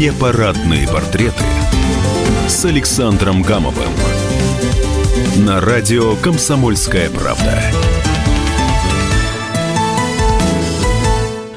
Непарадные портреты с Александром Гамовым на радио «Комсомольская правда».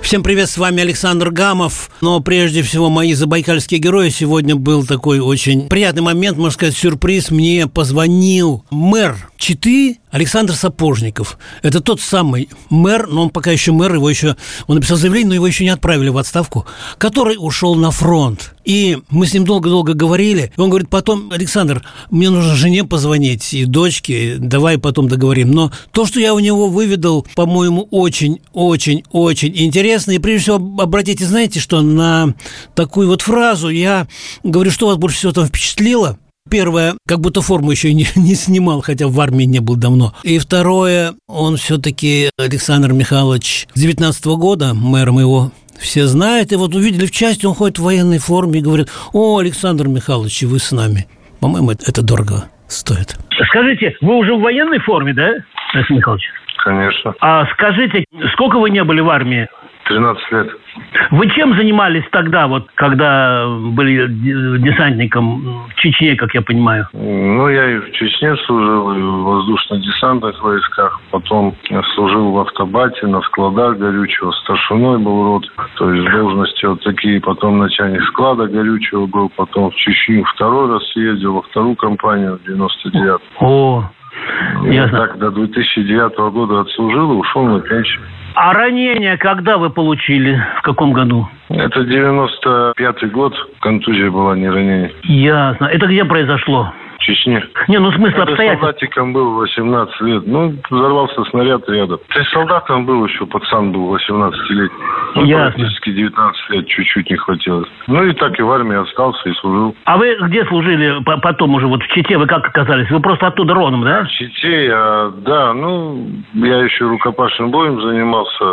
Всем привет, с вами Александр Гамов. Но прежде всего, мои забайкальские герои. Сегодня был такой очень приятный момент, можно сказать, сюрприз. Мне позвонил мэр Читы Александр Сапожников. Это тот самый мэр, но он пока еще мэр, его еще, он написал заявление, но его еще не отправили в отставку, который ушел на фронт. И мы с ним долго-долго говорили. И он говорит, потом, Александр, мне нужно жене позвонить и дочке, давай потом договорим. Но то, что я у него выведал, по-моему, очень-очень-очень интересно. И прежде всего, обратите, знаете, что на такую вот фразу я говорю, что вас больше всего там впечатлило – Первое, как будто форму еще не, не снимал, хотя в армии не был давно. И второе, он все-таки, Александр Михайлович, с 19 -го года, мэром его все знают, и вот увидели в части, он ходит в военной форме и говорит, о, Александр Михайлович, вы с нами. По-моему, это, это дорого стоит. Скажите, вы уже в военной форме, да, Александр Михайлович? Конечно. А скажите, сколько вы не были в армии? 13 лет. Вы чем занимались тогда, вот, когда были десантником в Чечне, как я понимаю? Ну, я и в Чечне служил, и в воздушно-десантных войсках. Потом я служил в автобате, на складах горючего. Старшиной был рот. То есть должности вот такие. Потом начальник склада горючего был. Потом в Чечню второй раз ездил, во вторую компанию в 99 О, Ясно. так до 2009 года отслужил и ушел на пенсию. А ранение когда вы получили? В каком году? Это 95-й год. Контузия была, не ранение. Ясно. Это где произошло? Чечне. Не, ну смысл обстоятельств. солдатиком был 18 лет. Ну, взорвался снаряд рядом. Ты солдатом был еще, пацан был 18 лет. Ну, Ясно. практически 19 лет чуть-чуть не хватило. Ну, и так и в армии остался и служил. А вы где служили потом уже? Вот в Чите вы как оказались? Вы просто оттуда родом, да? В Чите я, да, ну, я еще рукопашным боем занимался.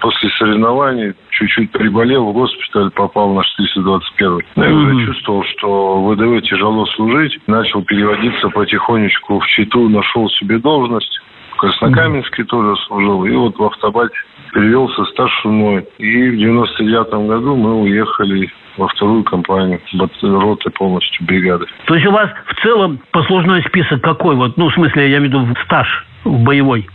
После соревнований чуть-чуть приболел, в госпиталь попал на 421. Ну, я mm-hmm. уже чувствовал, что ВДВ тяжело служить начал переводиться потихонечку в Читу, нашел себе должность. В Краснокаменске mm-hmm. тоже служил. И вот в автобате перевелся старшиной. И в 99 году мы уехали во вторую компанию, роты полностью, бригады. То есть у вас в целом послужной список какой? Вот, ну, в смысле, я имею в виду стаж в боевой?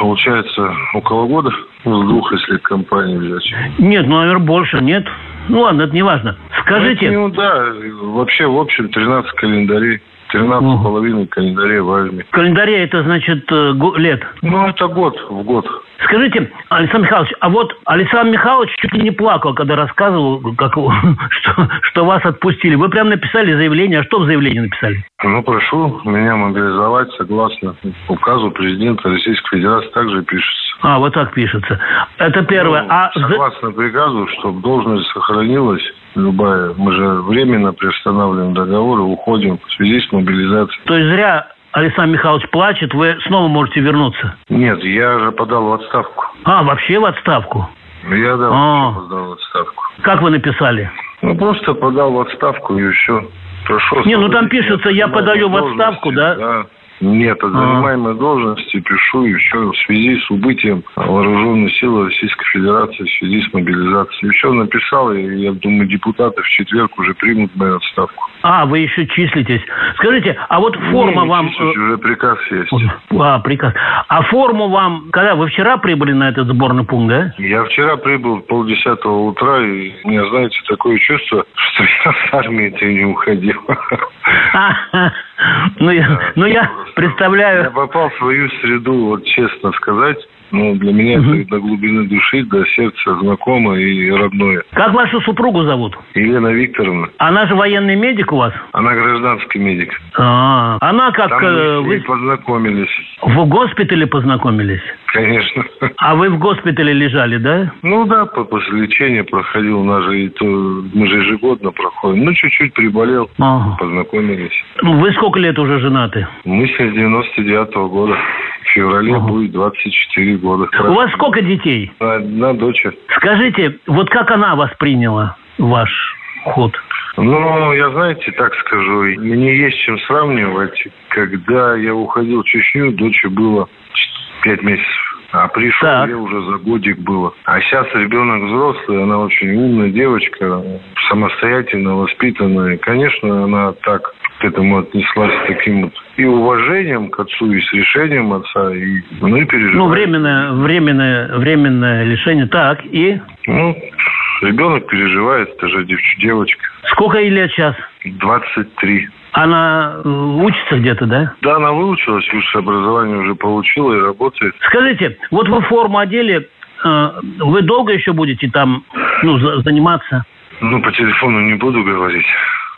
Получается, около года с двух, если компании взять. Нет, ну, наверное, больше, нет. Ну ладно, это не важно. Скажите... Ну, да, вообще, в общем, 13 календарей. 13 с половиной календарей в армии. Календарей это значит э, лет? Ну, это год в год. Скажите, Александр Михайлович, а вот Александр Михайлович чуть ли не плакал, когда рассказывал, как, что, что вас отпустили. Вы прям написали заявление. А что в заявлении написали? Ну, прошу меня мобилизовать согласно указу президента Российской Федерации. Также пишется. А, вот так пишется. Это первое. Ну, а согласно приказу, чтобы должность сохранилась любая. Мы же временно приостанавливаем договоры, уходим в связи с мобилизацией. То есть зря Александр Михайлович плачет, вы снова можете вернуться? Нет, я же подал в отставку. А, вообще в отставку? Я, да, а. подал в отставку. Как вы написали? Ну, просто подал в отставку и все. Прошу. Не, ну там пишется, я подаю в отставку, да? Да. Нет, от занимаемой а. должности пишу еще в связи с убытием вооруженных сил Российской Федерации в связи с мобилизацией. Еще написал, и я думаю, депутаты в четверг уже примут мою отставку. А, вы еще числитесь. Скажите, а вот форма не, вам... Числюсь, уже приказ есть. А, приказ. А форму вам... Когда вы вчера прибыли на этот сборный пункт, да? Я вчера прибыл полдесятого утра, и у меня, знаете, такое чувство, что я с армии-то не уходил. Ну, я, ну, я представляю... Я попал в свою среду, вот честно сказать. Ну, для меня угу. это до глубины души, до сердца знакомо и родное. Как вашу супругу зовут? Елена Викторовна. Она же военный медик у вас? Она гражданский медик. А, она как... Там э, вы познакомились. В госпитале познакомились? Конечно. А вы в госпитале лежали, да? Ну да, после лечения проходил. У нас же и то, мы же ежегодно проходим. Ну, чуть-чуть приболел, ага. познакомились. Вы сколько лет уже женаты? Мы с 99-го года. В феврале ага. будет 24 года. У вас сколько детей? Одна дочь. Скажите, вот как она восприняла ваш ход? Ну, я, знаете, так скажу, мне есть чем сравнивать. Когда я уходил в Чечню, дочь было пять месяцев. А пришел Так. я уже за годик было. А сейчас ребенок взрослый, она очень умная девочка, самостоятельно воспитанная. Конечно, она так к этому отнеслась с таким вот и уважением к отцу, и с решением отца, и, ну и переживает. Ну, временное, временное, временное лишение. Так, и Ну, ребенок переживает, это же девочка. сколько ей лет сейчас? 23. Она э, учится где-то, да? Да, она выучилась, высшее образование уже получила и работает. Скажите, вот вы форму одели, э, вы долго еще будете там ну, за- заниматься? Ну, по телефону не буду говорить.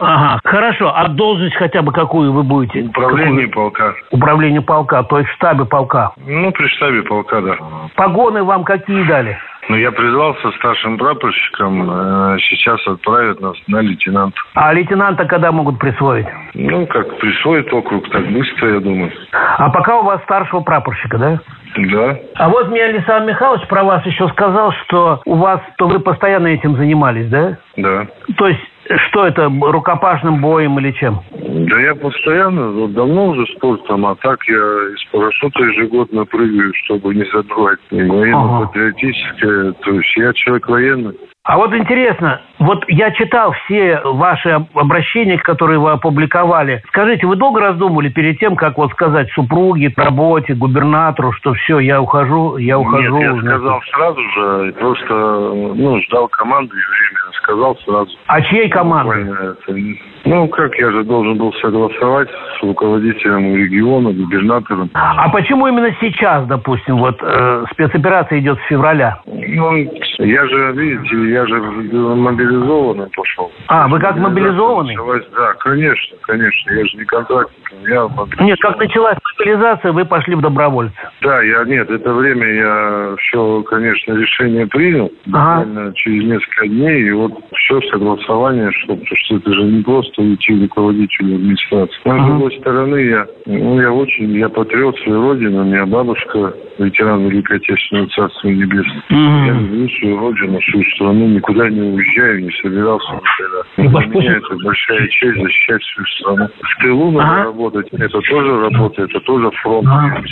Ага, хорошо. А должность хотя бы какую вы будете? Управление Какую? полка. Управление полка, то есть в штабе полка. Ну, при штабе полка, да. Погоны вам какие дали? Но я призвался старшим прапорщиком. э, Сейчас отправят нас на лейтенант. А лейтенанта когда могут присвоить? Ну, как присвоит округ, так быстро, я думаю. А пока у вас старшего прапорщика, да? Да. А вот мне Александр Михайлович про вас еще сказал, что у вас, то вы постоянно этим занимались, да? Да. То есть, что это, рукопашным боем или чем? Да я постоянно, вот давно уже спортом, а так я из парашюта ежегодно прыгаю, чтобы не забывать военно-патриотическое. То есть я человек военный. А вот интересно, вот я читал все ваши об- обращения, которые вы опубликовали. Скажите, вы долго раздумывали перед тем, как вот сказать супруге, работе, губернатору, что все, я ухожу, я ухожу? Нет, я сказал сразу же, просто, ну, ждал команды и временно сказал сразу. А чьей команды? Буквально это- Ну, как я же должен был согласовать с руководителем региона, губернатором. А почему именно сейчас, допустим, вот э, спецоперация идет с февраля? Ну, я же, видите, я же мобилизованный пошел. А, вы как мобилизованный? Началась- Да, конечно, конечно. Я же не контрактник. Я. Нет, как началась мобилизация, вы пошли в добровольцы. Да, я нет, это время я все, конечно, решение принял. Ага. Буквально через несколько дней, и вот все согласование, что, что это же не просто уйти руководителю администрации. Но, Ага. с другой стороны, я, ну, я очень, я патриот своей родины, у меня бабушка ветеран Великой Отечественного Царства Небесного. Я люблю свою родину, свою страну, никуда не уезжаю, не собирался никогда. И Для меня это большая честь защищать свою страну. В тылу надо Ага. работать, это тоже работа, это тоже фронт, Ага.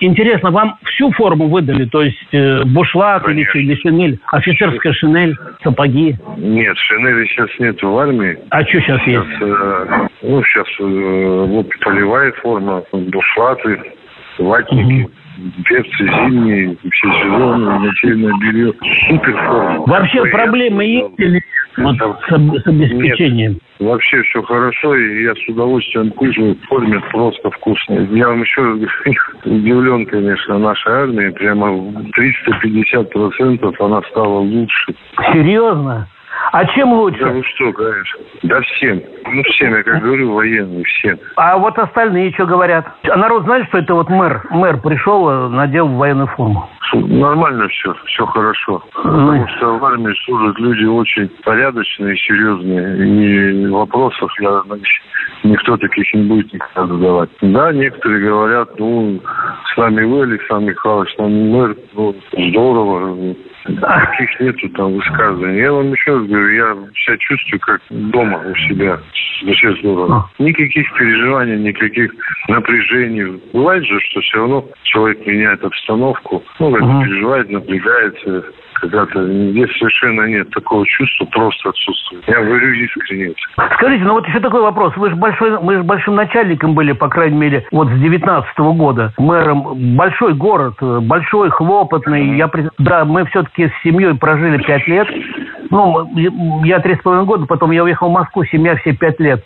Интересно, вам всю форму выдали, то есть э, бушлат или, или шинель, офицерская шинель, сапоги? Нет, шинели сейчас нету в армии. А что сейчас Сейчас, есть? э, ну, сейчас э, вот полевая форма, бушлаты, ватники, берцы зимние, все сезоны, нательное белье. Супер форма. Вообще Такой проблемы есть или вот с, с обеспечением? Вообще все хорошо, и я с удовольствием кушаю. Кормят просто вкусно. Я вам еще удивлен, конечно, нашей армией. Прямо в 350% она стала лучше. Серьезно? А чем Да лучше? вы что, конечно. Да всем. Ну, всем, я как говорю, военные, всем. А вот остальные что говорят? А народ знает, что это вот мэр? Мэр пришел, э, надел военную форму. Нормально все, все хорошо. Потому что в армии служат люди очень порядочные, серьезные. И вопросов я значит, никто таких не будет никогда задавать. Да, некоторые говорят, ну, с нами вы, Александр Михайлович, с нами мэр, ну, здорово. Таких нету там высказываний. Я вам еще раз говорю, я себя чувствую как дома у себя. Вообще здорово. Никаких переживаний, никаких напряжений. Бывает же, что все равно человек меняет обстановку. Ну, как переживает, напрягается. Когда-то здесь совершенно нет такого чувства, просто отсутствует. Я говорю искренне. Скажите, ну вот еще такой вопрос. Вы же большой, вы же большим начальником были, по крайней мере, вот с 19 года. Мэром. Большой город, большой, хлопотный. Я, да, мы все-таки с семьей прожили пять лет. Ну, я три с половиной года, потом я уехал в Москву, семья все пять лет.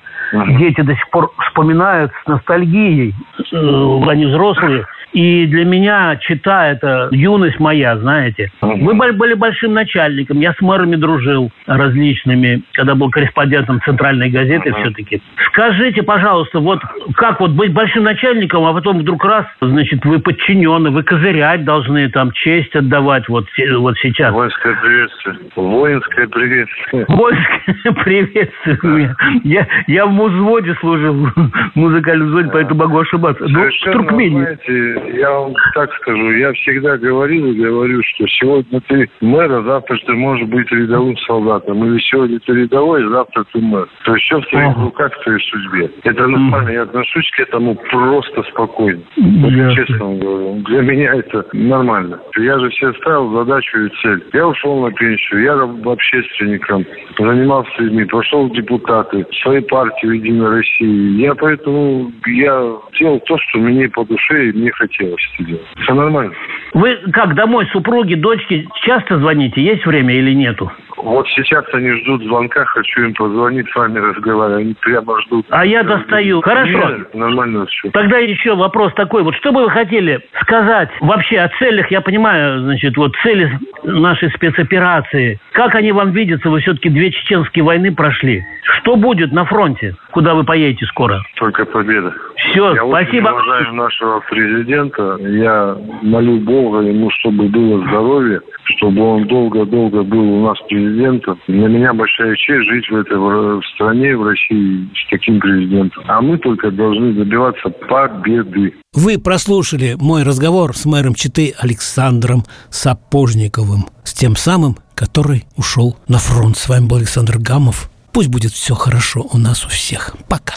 Дети до сих пор вспоминают с ностальгией. Э, Они взрослые. И для меня чита это юность моя, знаете. Бо- были большим начальником. Я с мэрами дружил различными, когда был корреспондентом центральной газеты все-таки. Скажите, пожалуйста, вот как вот быть большим начальником, а потом вдруг раз, значит, вы подчинены, вы козырять должны, там, честь отдавать вот, вот сейчас. Воинское приветствие. Воинское Воинское приветствие. Воинское приветствие. Я, я в музводе служил, в музыкальном взводе, поэтому могу ошибаться. Ну, в Туркмении. Знаете, я вам так скажу, я всегда говорил и говорю, что сегодня ты мэр, а завтра ты можешь быть рядовым солдатом. Или сегодня ты рядовой, а завтра ты мэр. То есть все в твоих руках, в твоей судьбе. Это нормально, я отношусь к этому просто спокойно. Вот, честно вам говорю. Для меня это нормально. Я же все ставил задачу и цель. Я ушел на пенсию, я общественником, занимался людьми, пошел в депутаты, своей партии в Единой России. Я поэтому я делал то, что мне по душе и мне хотелось это делать. Все нормально. Вы как, домой супруги, дочки часто звоните? Есть время или нету? Вот сейчас они ждут звонка, хочу им позвонить, с вами разговаривать. Они прямо ждут. А я достаю. Хорошо. Нет, нормально все. Тогда еще вопрос такой. Вот что бы вы хотели сказать вообще о целях? Я понимаю, значит, вот цели нашей спецоперации. Как они вам видятся? Вы все-таки две чеченские войны прошли. Что будет на фронте? Куда вы поедете скоро? Только победа. Все, я спасибо. очень уважаю нашего президента. Я молю Бога ему, чтобы было здоровье, чтобы он долго-долго был у нас президентом. Для меня большая честь жить в этой в стране, в России с таким президентом. А мы только должны добиваться победы. Вы прослушали мой разговор с мэром Читы Александром Сапожниковым, с тем самым, который ушел на фронт. С вами был Александр Гамов. Пусть будет все хорошо у нас у всех. Пока.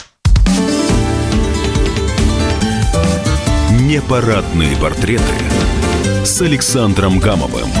Непарадные портреты с Александром Гамовым.